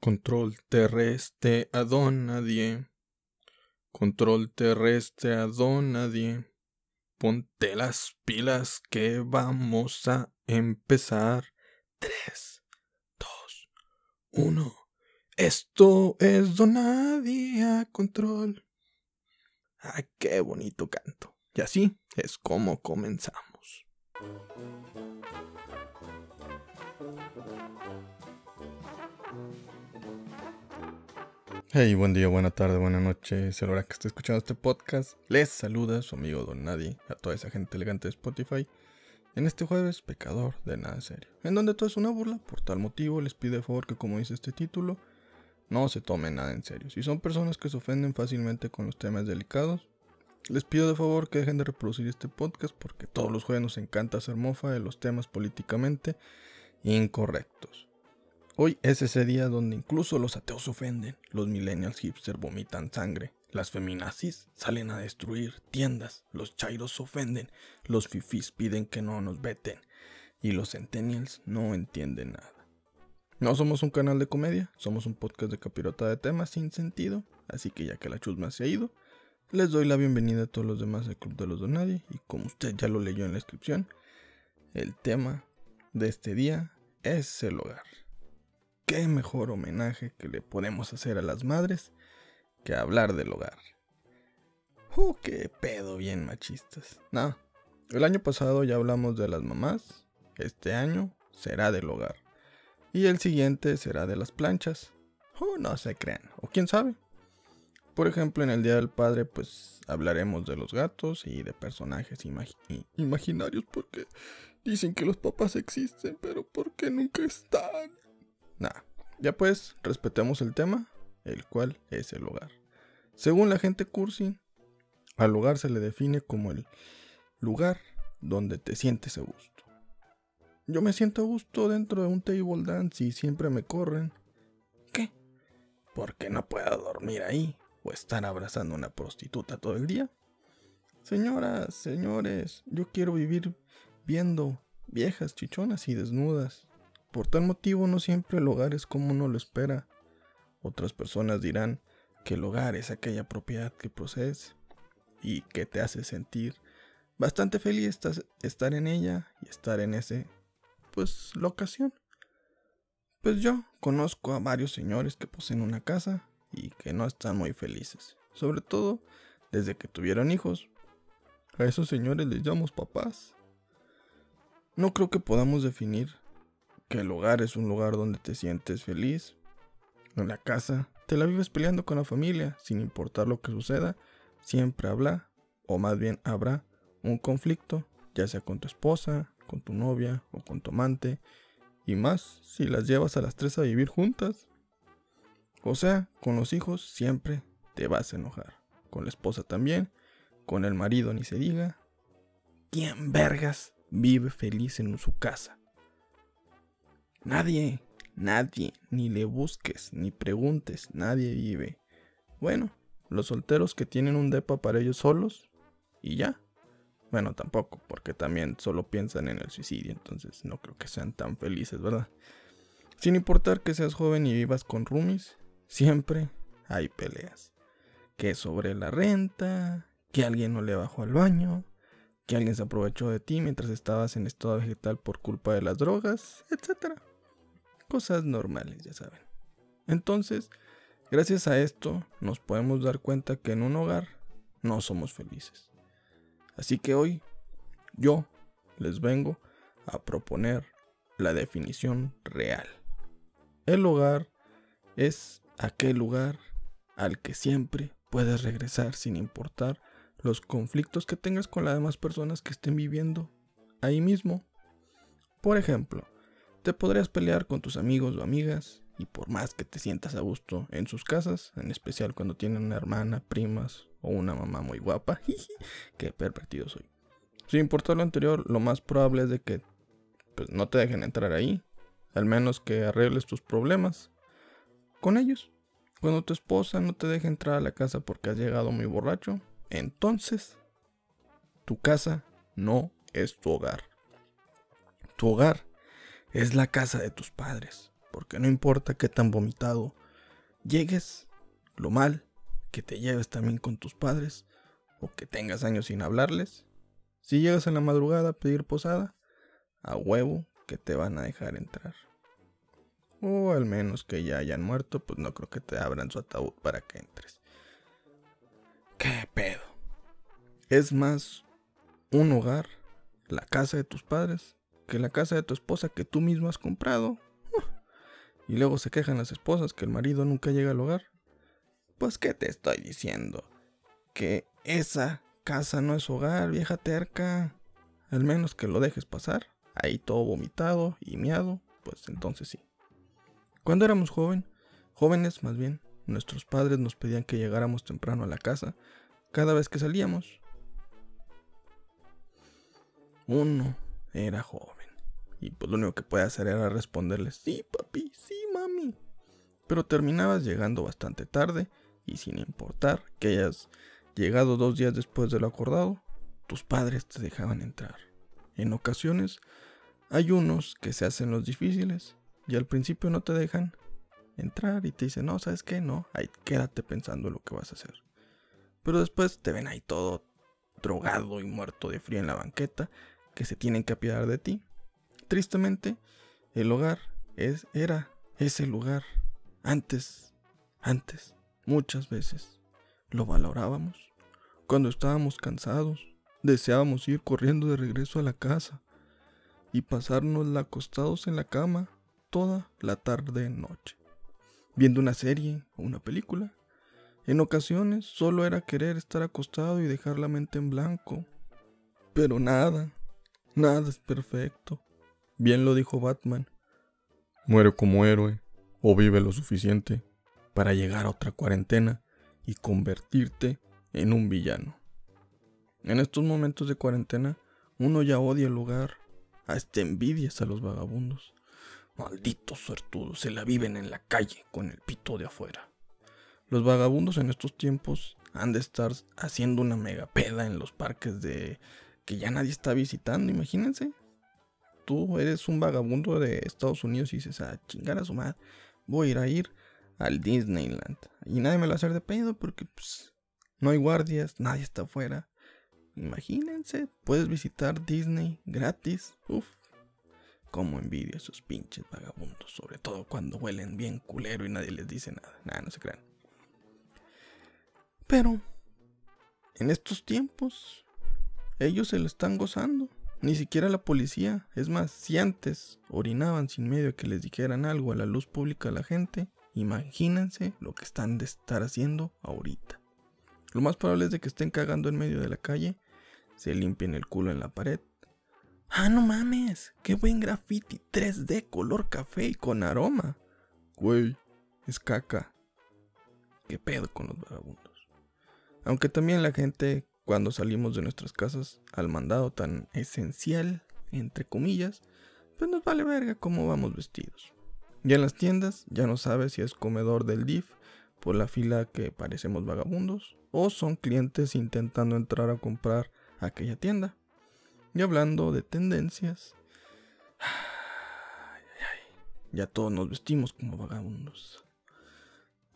Control terrestre a don nadie. Control terrestre a don nadie. Ponte las pilas que vamos a empezar. 3, 2, 1. Esto es don nadie a control. Ah, qué bonito canto. Y así es como comenzamos. Hey, buen día, buena tarde, buena noche. Es la hora que esté escuchando este podcast. Les saluda su amigo Don Nadie, a toda esa gente elegante de Spotify. En este jueves, pecador de nada serio. En donde todo es una burla, por tal motivo les pido de favor que, como dice este título, no se tomen nada en serio. Si son personas que se ofenden fácilmente con los temas delicados, les pido de favor que dejen de reproducir este podcast porque todos los jueves nos encanta hacer mofa de los temas políticamente incorrectos. Hoy es ese día donde incluso los ateos ofenden, los millennials hipster vomitan sangre, las feminazis salen a destruir tiendas, los chairos ofenden, los fifis piden que no nos veten y los centennials no entienden nada. No somos un canal de comedia, somos un podcast de capirota de temas sin sentido, así que ya que la chusma se ha ido, les doy la bienvenida a todos los demás del Club de los Donadie y como usted ya lo leyó en la descripción, el tema de este día es el hogar qué mejor homenaje que le podemos hacer a las madres que hablar del hogar. ¡Uh, qué pedo bien machistas! No, el año pasado ya hablamos de las mamás, este año será del hogar. Y el siguiente será de las planchas. Oh, no se crean, o quién sabe. Por ejemplo, en el Día del Padre, pues hablaremos de los gatos y de personajes imaginarios porque dicen que los papás existen, pero porque nunca están. Nada, ya pues, respetemos el tema, el cual es el hogar. Según la gente cursi, al hogar se le define como el lugar donde te sientes a gusto. Yo me siento a gusto dentro de un table dance y siempre me corren. ¿Qué? Porque no puedo dormir ahí o estar abrazando a una prostituta todo el día. Señoras, señores, yo quiero vivir viendo viejas chichonas y desnudas por tal motivo no siempre el hogar es como uno lo espera. Otras personas dirán que el hogar es aquella propiedad que posees y que te hace sentir bastante feliz estar en ella y estar en ese, pues, locación. Pues yo conozco a varios señores que poseen una casa y que no están muy felices, sobre todo desde que tuvieron hijos. A esos señores les llamamos papás. No creo que podamos definir que el hogar es un lugar donde te sientes feliz. En la casa te la vives peleando con la familia, sin importar lo que suceda, siempre habla, o más bien habrá, un conflicto, ya sea con tu esposa, con tu novia o con tu amante, y más si las llevas a las tres a vivir juntas. O sea, con los hijos siempre te vas a enojar, con la esposa también, con el marido ni se diga. ¿Quién vergas vive feliz en su casa? Nadie, nadie, ni le busques, ni preguntes, nadie vive. Bueno, los solteros que tienen un depa para ellos solos y ya. Bueno, tampoco, porque también solo piensan en el suicidio, entonces no creo que sean tan felices, ¿verdad? Sin importar que seas joven y vivas con roomies, siempre hay peleas. Que sobre la renta, que alguien no le bajó al baño, que alguien se aprovechó de ti mientras estabas en estado vegetal por culpa de las drogas, etc. Cosas normales, ya saben. Entonces, gracias a esto nos podemos dar cuenta que en un hogar no somos felices. Así que hoy yo les vengo a proponer la definición real. El hogar es aquel lugar al que siempre puedes regresar sin importar los conflictos que tengas con las demás personas que estén viviendo ahí mismo. Por ejemplo, te podrías pelear con tus amigos o amigas y por más que te sientas a gusto en sus casas, en especial cuando tienen una hermana, primas o una mamá muy guapa, qué pervertido soy. Sin importar lo anterior, lo más probable es de que pues, no te dejen entrar ahí, al menos que arregles tus problemas con ellos. Cuando tu esposa no te deja entrar a la casa porque has llegado muy borracho, entonces tu casa no es tu hogar. Tu hogar es la casa de tus padres, porque no importa qué tan vomitado llegues, lo mal que te lleves también con tus padres o que tengas años sin hablarles, si llegas en la madrugada a pedir posada, a huevo que te van a dejar entrar. O al menos que ya hayan muerto, pues no creo que te abran su ataúd para que entres. ¿Qué pedo? Es más un hogar, la casa de tus padres, que la casa de tu esposa que tú mismo has comprado. Y luego se quejan las esposas que el marido nunca llega al hogar. Pues qué te estoy diciendo? Que esa casa no es hogar, vieja terca. Al menos que lo dejes pasar, ahí todo vomitado y miado, pues entonces sí. Cuando éramos joven, jóvenes más bien, nuestros padres nos pedían que llegáramos temprano a la casa cada vez que salíamos. Uno era joven. Y pues lo único que puede hacer era responderles, sí, papi, sí, mami. Pero terminabas llegando bastante tarde y sin importar que hayas llegado dos días después de lo acordado, tus padres te dejaban entrar. En ocasiones hay unos que se hacen los difíciles y al principio no te dejan entrar y te dicen, no, ¿sabes qué? No, ahí quédate pensando en lo que vas a hacer. Pero después te ven ahí todo drogado y muerto de frío en la banqueta, que se tienen que apiadar de ti Tristemente, el hogar es, era ese lugar. Antes, antes, muchas veces, lo valorábamos. Cuando estábamos cansados, deseábamos ir corriendo de regreso a la casa y pasarnos acostados en la cama toda la tarde noche, viendo una serie o una película. En ocasiones solo era querer estar acostado y dejar la mente en blanco. Pero nada, nada es perfecto. Bien lo dijo Batman. Muere como héroe o vive lo suficiente para llegar a otra cuarentena y convertirte en un villano. En estos momentos de cuarentena, uno ya odia el lugar, hasta envidias a los vagabundos. Malditos suertudos, se la viven en la calle con el pito de afuera. Los vagabundos en estos tiempos han de estar haciendo una megapeda en los parques de que ya nadie está visitando, imagínense tú eres un vagabundo de Estados Unidos y dices, a ah, chingar a su madre, voy a ir al Disneyland. Y nadie me lo va a hacer de pedo porque pues, no hay guardias, nadie está afuera. Imagínense, puedes visitar Disney gratis. Uf, como envidio a esos pinches vagabundos, sobre todo cuando huelen bien culero y nadie les dice nada. Nada, no se crean. Pero, en estos tiempos, ellos se lo están gozando. Ni siquiera la policía. Es más, si antes orinaban sin medio de que les dijeran algo a la luz pública a la gente, imagínense lo que están de estar haciendo ahorita. Lo más probable es de que estén cagando en medio de la calle, se limpien el culo en la pared. Ah, no mames, qué buen graffiti 3D color café y con aroma. Güey, es caca. ¿Qué pedo con los vagabundos? Aunque también la gente cuando salimos de nuestras casas al mandado tan esencial, entre comillas, pues nos vale verga cómo vamos vestidos. Y en las tiendas ya no sabes si es comedor del DIF por la fila que parecemos vagabundos o son clientes intentando entrar a comprar aquella tienda. Y hablando de tendencias, ya todos nos vestimos como vagabundos.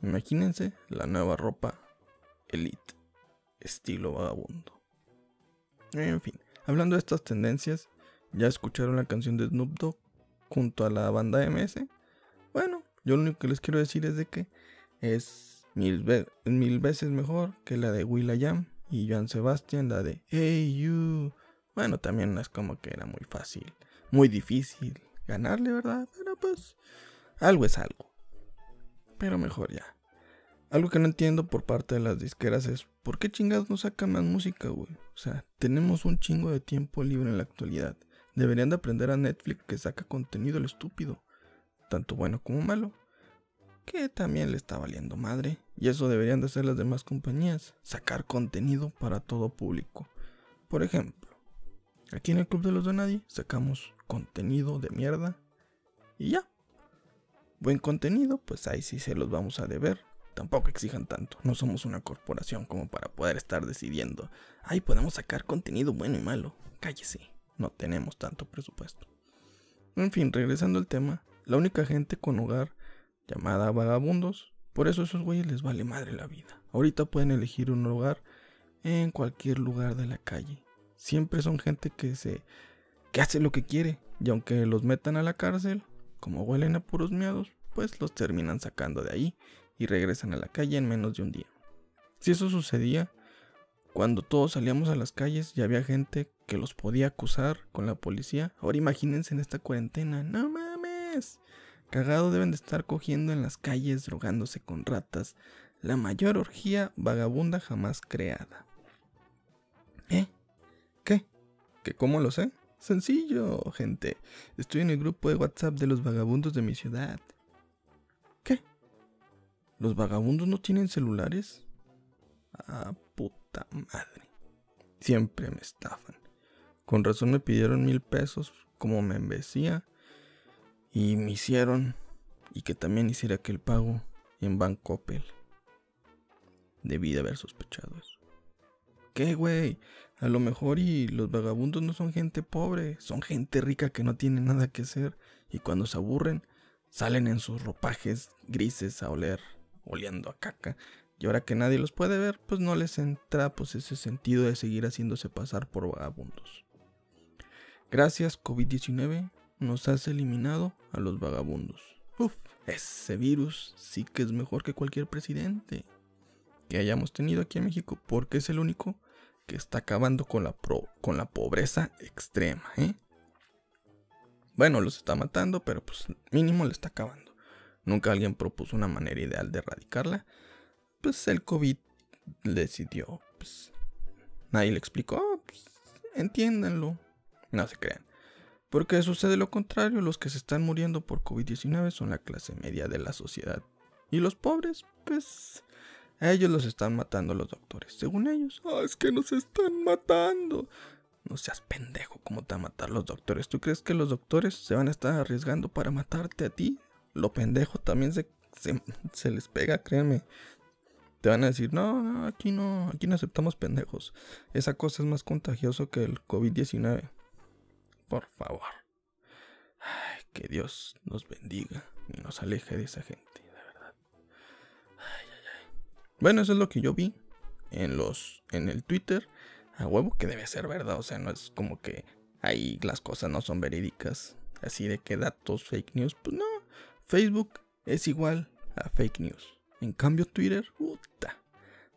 Imagínense la nueva ropa elite estilo vagabundo. En fin, hablando de estas tendencias, ¿ya escucharon la canción de Snoop Dogg junto a la banda MS? Bueno, yo lo único que les quiero decir es de que es mil, veces mejor que la de Will.i.am y Joan Sebastian, la de Hey You. Bueno, también no es como que era muy fácil, muy difícil ganarle, ¿verdad? Pero pues algo es algo. Pero mejor ya. Algo que no entiendo por parte de las disqueras es ¿por qué chingados no sacan más música, güey? O sea, tenemos un chingo de tiempo libre en la actualidad. Deberían de aprender a Netflix que saca contenido el estúpido, tanto bueno como malo, que también le está valiendo madre. Y eso deberían de hacer las demás compañías, sacar contenido para todo público. Por ejemplo, aquí en el Club de los Donadi sacamos contenido de mierda y ya. Buen contenido, pues ahí sí se los vamos a deber Tampoco exijan tanto, no somos una corporación como para poder estar decidiendo, ay, podemos sacar contenido bueno y malo. Cállese, no tenemos tanto presupuesto. En fin, regresando al tema, la única gente con hogar llamada vagabundos. Por eso a esos güeyes les vale madre la vida. Ahorita pueden elegir un hogar en cualquier lugar de la calle. Siempre son gente que se que hace lo que quiere y aunque los metan a la cárcel, como huelen a puros miados, pues los terminan sacando de ahí y regresan a la calle en menos de un día. Si eso sucedía, cuando todos salíamos a las calles y había gente que los podía acusar con la policía, ahora imagínense en esta cuarentena, no mames. Cagado deben de estar cogiendo en las calles, drogándose con ratas, la mayor orgía vagabunda jamás creada. ¿Eh? ¿Qué? ¿Qué cómo lo sé? Sencillo, gente. Estoy en el grupo de WhatsApp de los vagabundos de mi ciudad. ¿Qué? ¿Los vagabundos no tienen celulares? Ah, puta madre. Siempre me estafan. Con razón me pidieron mil pesos como me embecía y me hicieron y que también hiciera aquel pago en Bancoppel. Debí de haber sospechado eso. ¿Qué, güey? A lo mejor y los vagabundos no son gente pobre, son gente rica que no tiene nada que hacer y cuando se aburren salen en sus ropajes grises a oler, oliendo a caca. Y ahora que nadie los puede ver, pues no les entra pues ese sentido de seguir haciéndose pasar por vagabundos. Gracias COVID-19 nos has eliminado a los vagabundos. Uf, ese virus sí que es mejor que cualquier presidente que hayamos tenido aquí en México, porque es el único que está acabando con la, con la pobreza extrema. ¿eh? Bueno, los está matando, pero pues mínimo le está acabando. Nunca alguien propuso una manera ideal de erradicarla. Pues el COVID decidió. Pues, nadie le explicó. Pues, entiéndanlo. No se crean. Porque sucede lo contrario, los que se están muriendo por COVID-19 son la clase media de la sociedad. Y los pobres, pues, a ellos los están matando los doctores. Según ellos, ah, es que nos están matando. No seas pendejo, ¿cómo te van a matar los doctores? ¿Tú crees que los doctores se van a estar arriesgando para matarte a ti? Lo pendejo también se, se, les pega, créanme. Te van a decir, no, no, aquí no, aquí no aceptamos pendejos. Esa cosa es más contagioso que el COVID-19. Por favor. Ay, que Dios nos bendiga y nos aleje de esa gente, de verdad. Ay, ay. Bueno, eso es lo que yo vi en los en el Twitter. A huevo que debe ser verdad, o sea, no es como que ahí las cosas no son verídicas. Así de que datos fake news, pues no. Facebook es igual a fake news. En cambio Twitter, puta.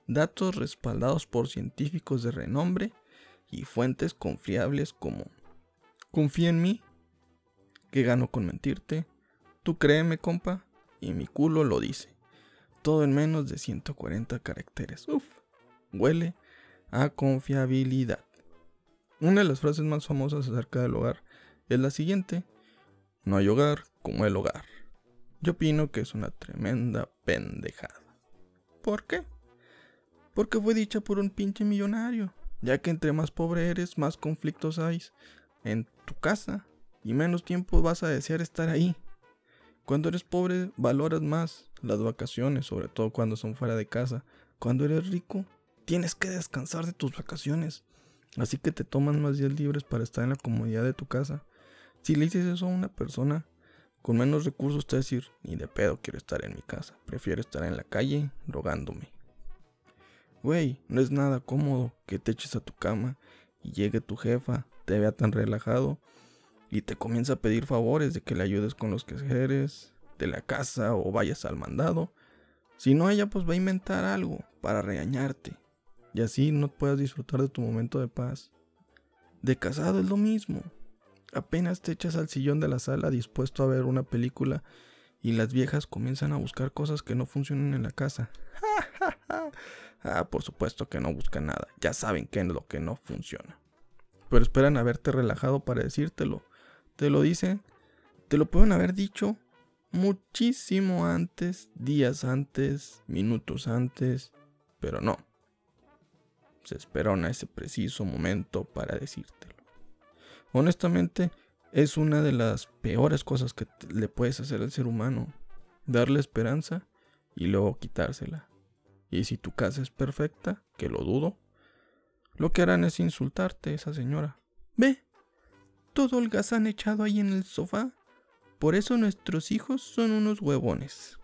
Datos respaldados por científicos de renombre y fuentes confiables como Confía en mí, que gano con mentirte. Tú créeme, compa, y mi culo lo dice. Todo en menos de 140 caracteres. Uf, huele a confiabilidad. Una de las frases más famosas acerca del hogar es la siguiente. No hay hogar como el hogar. Yo opino que es una tremenda pendejada. ¿Por qué? Porque fue dicha por un pinche millonario, ya que entre más pobre eres, más conflictos hay, en tu casa y menos tiempo vas a desear estar ahí. Cuando eres pobre valoras más las vacaciones, sobre todo cuando son fuera de casa. Cuando eres rico tienes que descansar de tus vacaciones. Así que te toman más días libres para estar en la comodidad de tu casa. Si le dices eso a una persona con menos recursos, te decir, ni de pedo quiero estar en mi casa. Prefiero estar en la calle rogándome. Güey, no es nada cómodo que te eches a tu cama y llegue tu jefa te vea tan relajado y te comienza a pedir favores de que le ayudes con los quehaceres de la casa o vayas al mandado. Si no, ella pues va a inventar algo para regañarte y así no puedas disfrutar de tu momento de paz. De casado es lo mismo. Apenas te echas al sillón de la sala dispuesto a ver una película y las viejas comienzan a buscar cosas que no funcionan en la casa. ah, por supuesto que no buscan nada. Ya saben qué es lo que no funciona pero esperan haberte relajado para decírtelo. Te lo dicen, te lo pueden haber dicho muchísimo antes, días antes, minutos antes, pero no. Se esperaron a ese preciso momento para decírtelo. Honestamente, es una de las peores cosas que le puedes hacer al ser humano. Darle esperanza y luego quitársela. Y si tu casa es perfecta, que lo dudo, lo que harán es insultarte esa señora. Ve, todo el han echado ahí en el sofá. Por eso nuestros hijos son unos huevones.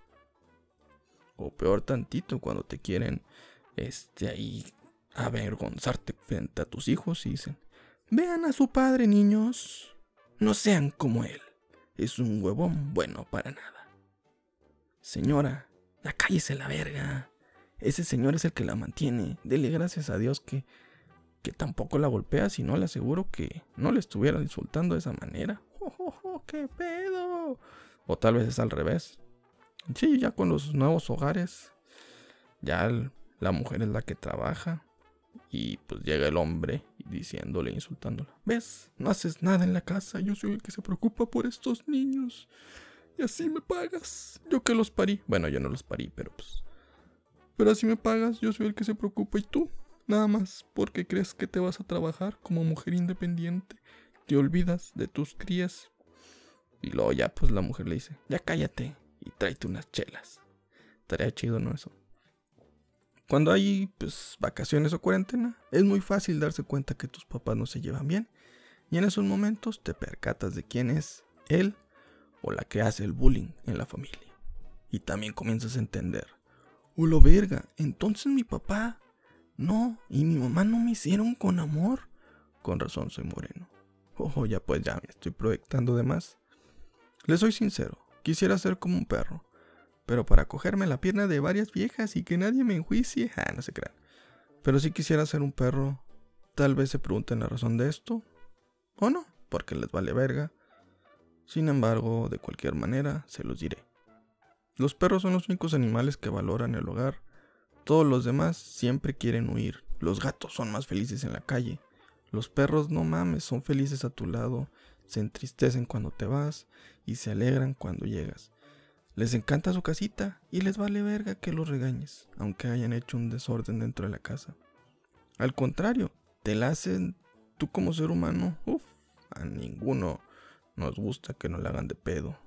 O peor tantito cuando te quieren este ahí avergonzarte frente a tus hijos y dicen, vean a su padre niños, no sean como él, es un huevón bueno para nada. Señora, ya cállese la verga. Ese señor es el que la mantiene. Dele gracias a Dios que, que tampoco la golpea, si no le aseguro que no le estuviera insultando de esa manera. ¡Oh, qué pedo! O tal vez es al revés. Sí, ya con los nuevos hogares, ya la mujer es la que trabaja y pues llega el hombre diciéndole, insultándola. ¿Ves? No haces nada en la casa, yo soy el que se preocupa por estos niños. Y así me pagas. Yo que los parí. Bueno, yo no los parí, pero pues... Pero así me pagas, yo soy el que se preocupa y tú. Nada más porque crees que te vas a trabajar como mujer independiente. Te olvidas de tus crías. Y luego ya pues la mujer le dice, ya cállate y tráete unas chelas. Estaría chido, ¿no? Eso. Cuando hay pues vacaciones o cuarentena, es muy fácil darse cuenta que tus papás no se llevan bien. Y en esos momentos te percatas de quién es él o la que hace el bullying en la familia. Y también comienzas a entender, lo verga, entonces mi papá no y mi mamá no me hicieron con amor. Con razón soy moreno. Ojo, ya pues ya me estoy proyectando de más. Le soy sincero, quisiera ser como un perro, pero para cogerme la pierna de varias viejas y que nadie me enjuicie, ah, no se crean. Pero si quisiera ser un perro, tal vez se pregunten la razón de esto, o no, porque les vale verga. Sin embargo, de cualquier manera, se los diré. Los perros son los únicos animales que valoran el hogar. Todos los demás siempre quieren huir. Los gatos son más felices en la calle. Los perros, no mames, son felices a tu lado, se entristecen cuando te vas y se alegran cuando llegas. Les encanta su casita y les vale verga que los regañes, aunque hayan hecho un desorden dentro de la casa. Al contrario, te la hacen tú como ser humano, uff, a ninguno nos gusta que nos la hagan de pedo.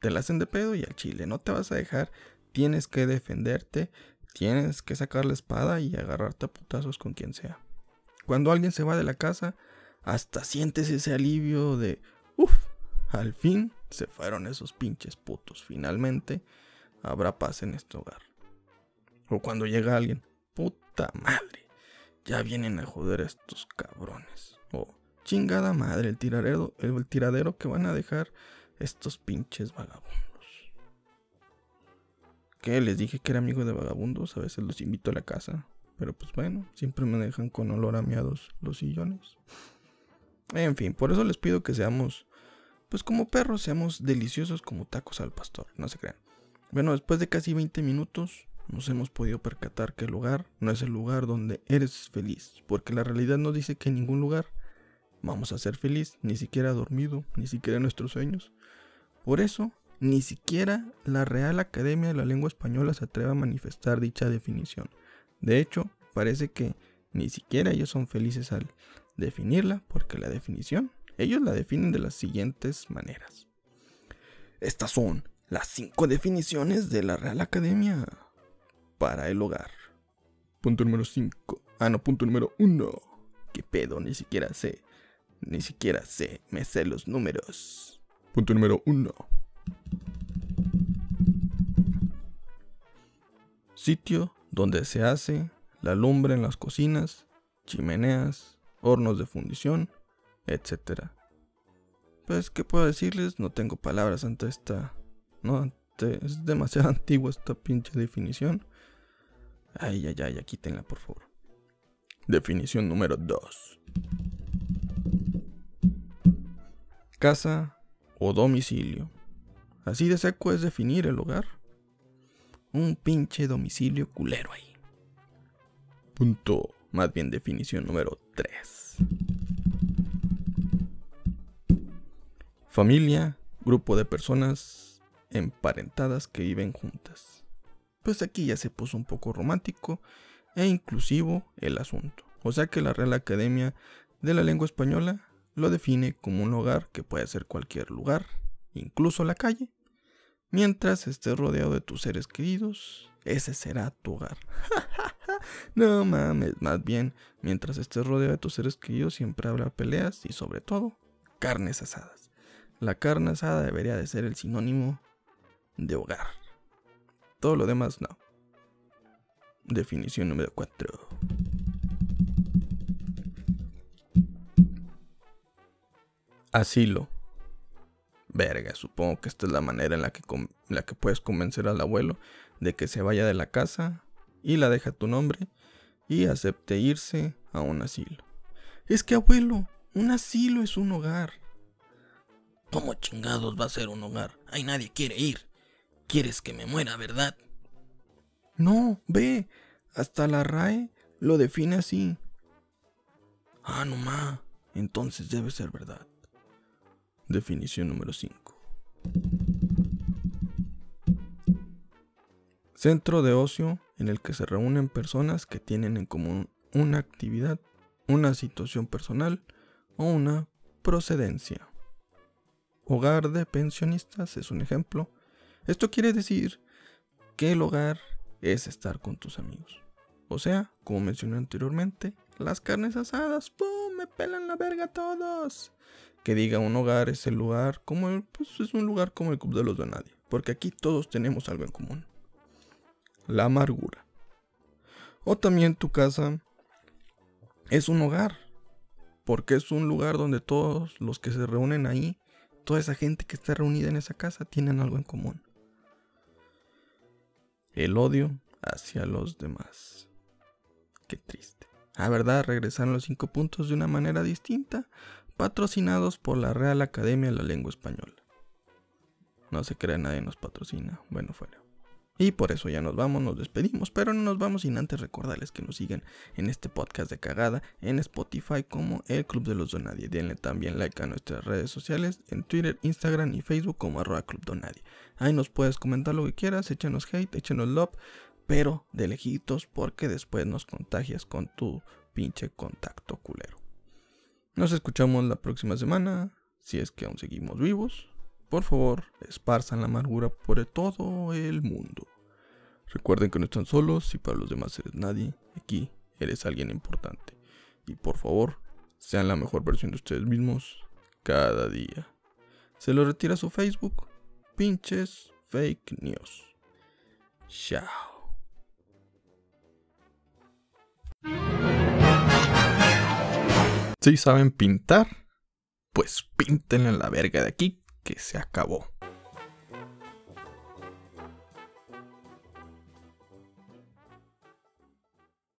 Te la hacen de pedo y al chile no te vas a dejar. Tienes que defenderte, tienes que sacar la espada y agarrarte a putazos con quien sea. Cuando alguien se va de la casa, hasta sientes ese alivio de, uff, al fin se fueron esos pinches putos. Finalmente habrá paz en este hogar. O cuando llega alguien, puta madre, ya vienen a joder a estos cabrones. O Chingada madre, el tiradero, el tiradero que van a dejar estos pinches vagabundos. Que les dije que era amigo de vagabundos, a veces los invito a la casa. Pero pues bueno, siempre me dejan con olor a miados los sillones. En fin, por eso les pido que seamos, pues como perros, seamos deliciosos como tacos al pastor, no se crean. Bueno, después de casi 20 minutos, nos hemos podido percatar que el lugar no es el lugar donde eres feliz, porque la realidad nos dice que en ningún lugar vamos a ser feliz, ni siquiera dormido, ni siquiera en nuestros sueños. Por eso, ni siquiera la Real Academia de la Lengua Española se atreve a manifestar dicha definición. De hecho, parece que ni siquiera ellos son felices al definirla, porque la definición, ellos la definen de las siguientes maneras. Estas son las cinco definiciones de la Real Academia para el hogar. Punto número 5. Ah, no, punto número 1. ¿Qué pedo? Ni siquiera sé ni siquiera sé, me sé los números. Punto número uno. Sitio donde se hace la lumbre en las cocinas, chimeneas, hornos de fundición, etc. Pues, ¿qué puedo decirles? No tengo palabras ante esta... No, es demasiado antigua esta pinche definición. Ay, ay, ay, quítenla por favor. Definición número 2 casa o domicilio. Así de seco es definir el hogar. Un pinche domicilio culero ahí. Punto, más bien definición número 3. Familia, grupo de personas emparentadas que viven juntas. Pues aquí ya se puso un poco romántico e inclusivo el asunto. O sea que la Real Academia de la Lengua Española lo define como un hogar que puede ser cualquier lugar, incluso la calle. Mientras estés rodeado de tus seres queridos, ese será tu hogar. no mames, más bien, mientras estés rodeado de tus seres queridos siempre habrá peleas y sobre todo, carnes asadas. La carne asada debería de ser el sinónimo de hogar. Todo lo demás no. Definición número 4. Asilo. Verga, supongo que esta es la manera en la que, la que puedes convencer al abuelo de que se vaya de la casa y la deja a tu nombre y acepte irse a un asilo. Es que abuelo, un asilo es un hogar. ¿Cómo chingados va a ser un hogar? Ahí nadie quiere ir. Quieres que me muera, ¿verdad? No, ve, hasta la RAE lo define así. Ah, no ma, entonces debe ser verdad. Definición número 5. Centro de ocio en el que se reúnen personas que tienen en común una actividad, una situación personal o una procedencia. Hogar de pensionistas es un ejemplo. Esto quiere decir que el hogar es estar con tus amigos. O sea, como mencioné anteriormente, las carnes asadas, ¡pum! Me pelan la verga todos. Que diga un hogar es el lugar como el, pues es un lugar como el Club de los de Nadie. Porque aquí todos tenemos algo en común la amargura. O también tu casa es un hogar, porque es un lugar donde todos los que se reúnen ahí, toda esa gente que está reunida en esa casa, tienen algo en común. El odio hacia los demás. Qué triste. A verdad, regresaron los cinco puntos de una manera distinta, patrocinados por la Real Academia de la Lengua Española. No se crea nadie nos patrocina. Bueno, fuera. Y por eso ya nos vamos, nos despedimos, pero no nos vamos sin antes recordarles que nos sigan en este podcast de cagada en Spotify como El Club de los Donadie. Denle también like a nuestras redes sociales en Twitter, Instagram y Facebook como arroba Club Donadie. Ahí nos puedes comentar lo que quieras, échanos hate, échanos love, pero de lejitos porque después nos contagias con tu pinche contacto culero. Nos escuchamos la próxima semana, si es que aún seguimos vivos. Por favor, esparzan la amargura por todo el mundo. Recuerden que no están solos y para los demás eres nadie. Aquí eres alguien importante. Y por favor, sean la mejor versión de ustedes mismos cada día. Se lo retira su Facebook. Pinches fake news. Chao. Si saben pintar, pues pinten en la verga de aquí que se acabó.